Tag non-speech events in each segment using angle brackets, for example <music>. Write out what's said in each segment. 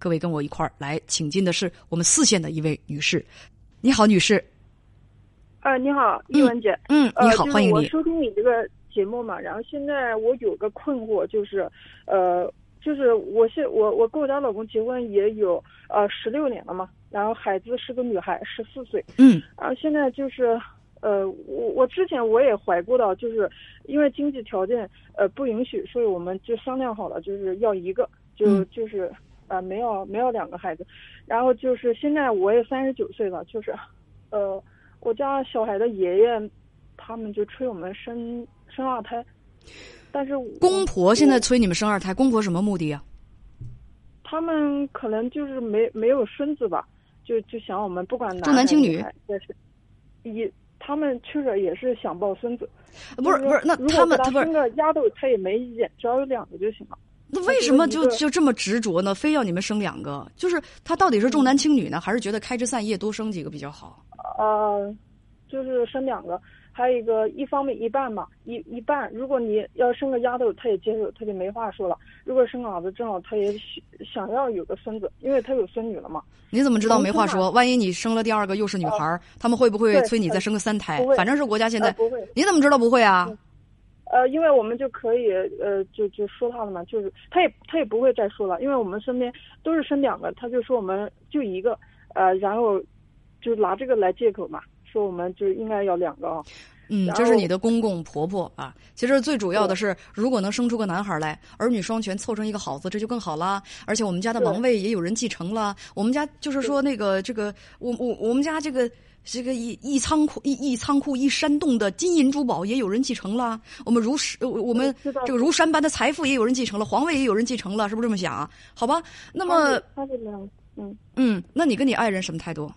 各位跟我一块儿来请进的是我们四县的一位女士，你好，女士。呃，你好，一文姐。嗯，你好，欢迎你。我收听你这个节目嘛，然后现在我有个困惑，就是，呃，就是我现我我跟我家老公结婚也有呃十六年了嘛，然后孩子是个女孩，十四岁。嗯。然后现在就是，呃，我我之前我也怀过的，就是因为经济条件呃不允许，所以我们就商量好了，就是要一个，就就是。啊，没有没有两个孩子，然后就是现在我也三十九岁了，就是，呃，我家小孩的爷爷，他们就催我们生生二胎，但是公婆现在催你们生二胎，公婆什么目的啊？他们可能就是没没有孙子吧，就就想我们不管重男轻女，也是，也他们确实也是想抱孙子，不是不是，那他们他生个丫头他也没意见，只要有两个就行了。那为什么就就这么执着呢？非要你们生两个？就是他到底是重男轻女呢，还是觉得开枝散叶多生几个比较好？呃，就是生两个，还有一个一方面一半嘛，一一半。如果你要生个丫头，他也接受，他就没话说了。如果生个儿子，正好他也想要有个孙子，因为他有孙女了嘛。你怎么知道没话说？万一你生了第二个又是女孩，他们会不会催你再生个三胎？反正是国家现在不会。你怎么知道不会啊？呃，因为我们就可以，呃，就就说他了嘛，就是他也他也不会再说了，因为我们身边都是生两个，他就说我们就一个，呃，然后就拿这个来借口嘛，说我们就应该要两个啊。嗯，这是你的公公婆婆啊。其实最主要的是，如果能生出个男孩来，儿女双全，凑成一个好字，这就更好啦。而且我们家的王位也有人继承了，我们家就是说那个这个，我我我们家这个。这个一一仓库一一仓库一山洞的金银珠宝也有人继承了，我们如是我们这个如山般的财富也有人继承了，皇位也有人继承了，是不是这么想？好吧，那么他是这样，嗯嗯，那你跟你爱人什么态度？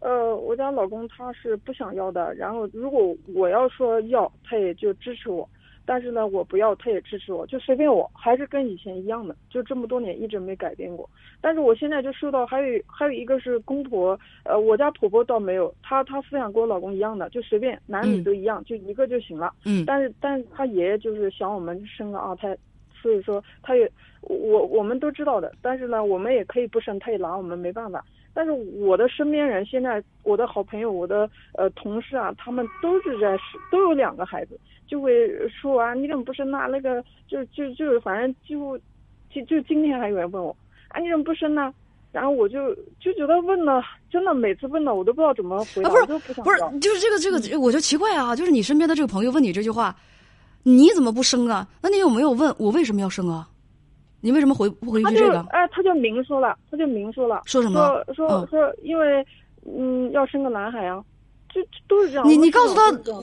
呃，我家老公他是不想要的，然后如果我要说要，他也就支持我。但是呢，我不要，他也支持我，就随便我，还是跟以前一样的，就这么多年一直没改变过。但是我现在就受到，还有还有一个是公婆，呃，我家婆婆倒没有，她她思想跟我老公一样的，就随便男女都一样，就一个就行了。嗯。但是但是他爷爷就是想我们生个二胎，所以说他也我我们都知道的，但是呢，我们也可以不生，他也拿我们没办法。但是我的身边人现在，我的好朋友，我的呃同事啊，他们都是在都有两个孩子，就会说啊，你怎么不生呢？那个就就就反正几乎就就今天还有人问我啊，你怎么不生呢？然后我就就觉得问了，真的每次问了，我都不知道怎么回答，不是不是，就是这个这个，我就奇怪啊，就是你身边的这个朋友问你这句话，你怎么不生啊？那你有没有问我为什么要生啊？你为什么回不回去这个？哎，他就明说了，他就明说了，说什么？说说说，因为嗯，要生个男孩啊，就都是这样。你你告诉他，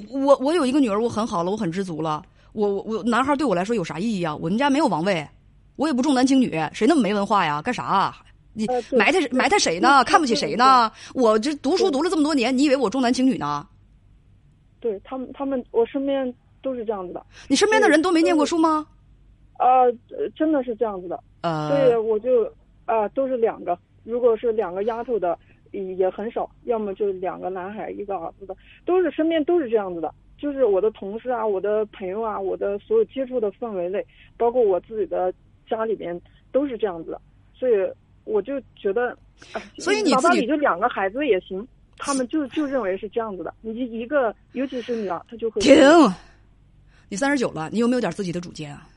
我我有一个女儿，我很好了，我很知足了。我我我男孩对我来说有啥意义啊？我们家没有王位，我也不重男轻女，谁那么没文化呀？干啥？你埋汰埋汰谁呢？看不起谁呢？我这读书读了这么多年，你以为我重男轻女呢？对他们，他们我身边都是这样子的。你身边的人都没念过书吗？呃，真的是这样子的，呃，所以我就啊，都是两个。如果是两个丫头的，也很少，要么就两个男孩一个儿子的，都是身边都是这样子的。就是我的同事啊，我的朋友啊，我的所有接触的氛围内，包括我自己的家里边都是这样子的。所以我就觉得，所以你自己就两个孩子也行，他们就就认为是这样子的。你一个，尤其是女儿，她就会停。你三十九了，你有没有点自己的主见啊？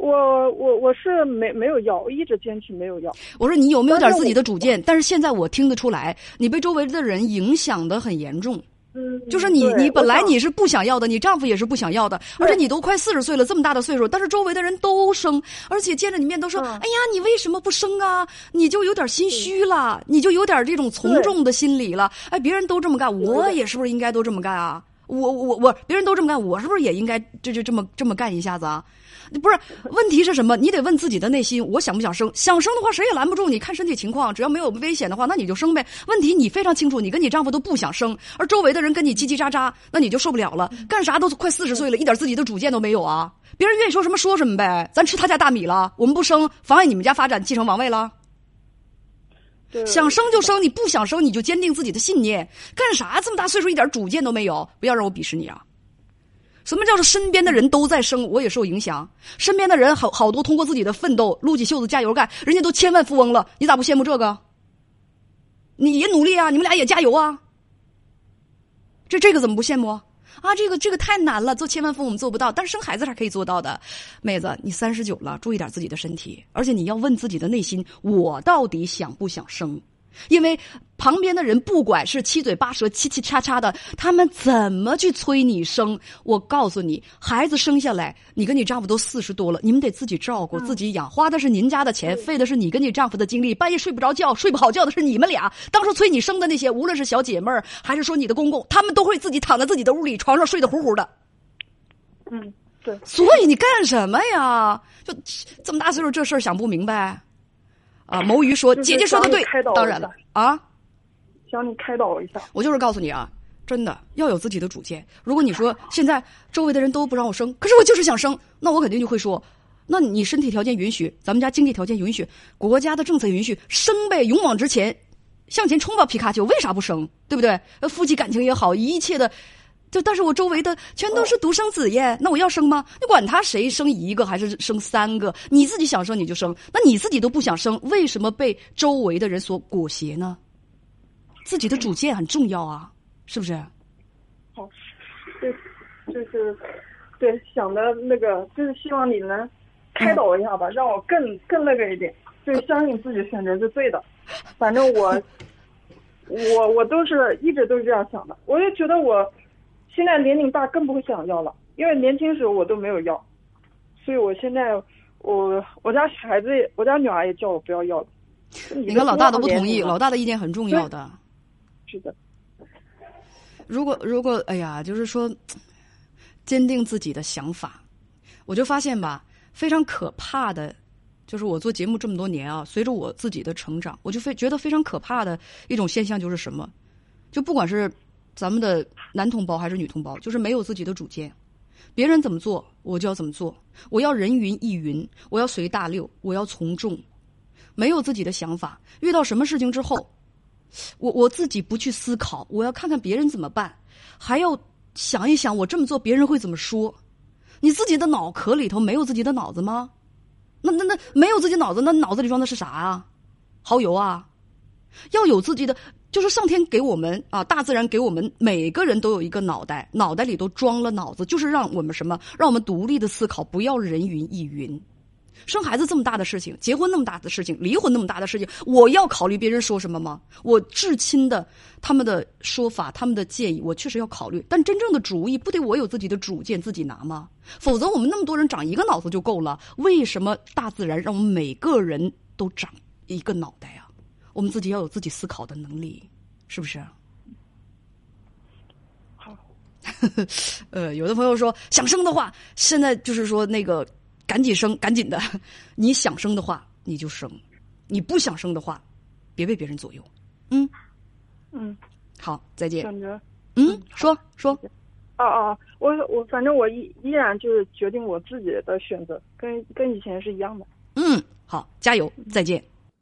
我我我是没没有要，我一直坚持没有要。我说你有没有点自己的主见？但是现在我听得出来，你被周围的人影响的很严重。嗯，就是你你本来你是不想要的，你丈夫也是不想要的，而且你都快四十岁了，这么大的岁数，但是周围的人都生，而且见着你面都说：“哎呀，你为什么不生啊？”你就有点心虚了，你就有点这种从众的心理了。哎，别人都这么干，我也是不是应该都这么干啊？我我我，别人都这么干，我是不是也应该这就这么这么干一下子啊？不是，问题是什么？你得问自己的内心，我想不想生？想生的话，谁也拦不住。你看身体情况，只要没有危险的话，那你就生呗。问题你非常清楚，你跟你丈夫都不想生，而周围的人跟你叽叽喳喳，那你就受不了了。干啥都快四十岁了，一点自己的主见都没有啊！别人愿意说什么说什么呗，咱吃他家大米了，我们不生，妨碍你们家发展，继承王位了。想生就生，你不想生你就坚定自己的信念。干啥这么大岁数一点主见都没有？不要让我鄙视你啊！什么叫做身边的人都在生，我也受影响。身边的人好好多通过自己的奋斗，撸起袖子加油干，人家都千万富翁了，你咋不羡慕这个？你也努力啊，你们俩也加油啊。这这个怎么不羡慕啊？这个这个太难了，做千万富翁我们做不到，但是生孩子是可以做到的。妹子，你三十九了，注意点自己的身体，而且你要问自己的内心，我到底想不想生？因为旁边的人不管是七嘴八舌、七七叉叉的，他们怎么去催你生？我告诉你，孩子生下来，你跟你丈夫都四十多了，你们得自己照顾、自己养，花的是您家的钱，费的是你跟你丈夫的精力，半夜睡不着觉、睡不好觉的是你们俩。当初催你生的那些，无论是小姐妹儿，还是说你的公公，他们都会自己躺在自己的屋里床上睡得呼呼的。嗯，对。所以你干什么呀？就这么大岁数，这事儿想不明白。啊，<laughs> 谋鱼说：“姐姐说的对，当然了啊，想你开导一下。我就是告诉你啊，真的要有自己的主见。如果你说现在周围的人都不让我生，可是我就是想生，那我肯定就会说，那你身体条件允许，咱们家经济条件允许，国家的政策允许，生呗，勇往直前，向前冲吧，皮卡丘，为啥不生？对不对？夫妻感情也好，一切的。”就但是我周围的全都是独生子耶，那我要生吗？你管他谁生一个还是生三个，你自己想生你就生，那你自己都不想生，为什么被周围的人所裹挟呢？自己的主见很重要啊，是不是？好，就就是对想的那个，就是希望你能开导一下吧，让我更更那个一点，就是相信自己选择是对的。反正我 <laughs> 我我都是一直都是这样想的，我就觉得我。现在年龄大更不会想要了，因为年轻时候我都没有要，所以我现在我我家孩子我家女儿也叫我不要要了。你看老大都不同意，老大的意见很重要的。是的。如果如果哎呀，就是说坚定自己的想法，我就发现吧，非常可怕的，就是我做节目这么多年啊，随着我自己的成长，我就非觉得非常可怕的一种现象就是什么，就不管是。咱们的男同胞还是女同胞，就是没有自己的主见，别人怎么做我就要怎么做，我要人云亦云，我要随大流，我要从众，没有自己的想法。遇到什么事情之后，我我自己不去思考，我要看看别人怎么办，还要想一想我这么做别人会怎么说。你自己的脑壳里头没有自己的脑子吗？那那那没有自己脑子，那脑子里装的是啥啊？蚝油啊？要有自己的。就是上天给我们啊，大自然给我们每个人都有一个脑袋，脑袋里都装了脑子，就是让我们什么，让我们独立的思考，不要人云亦云。生孩子这么大的事情，结婚那么大的事情，离婚那么大的事情，我要考虑别人说什么吗？我至亲的他们的说法，他们的建议，我确实要考虑。但真正的主意，不得我有自己的主见自己拿吗？否则我们那么多人长一个脑子就够了，为什么大自然让我们每个人都长一个脑袋呀？我们自己要有自己思考的能力，是不是？好，<laughs> 呃，有的朋友说想生的话，现在就是说那个赶紧生，赶紧的。<laughs> 你想生的话，你就生；你不想生的话，别被别人左右。嗯嗯，好，再见。感觉嗯，说说。哦哦，我我反正我依依然就是决定我自己的选择，跟跟以前是一样的。嗯，好，加油，再见。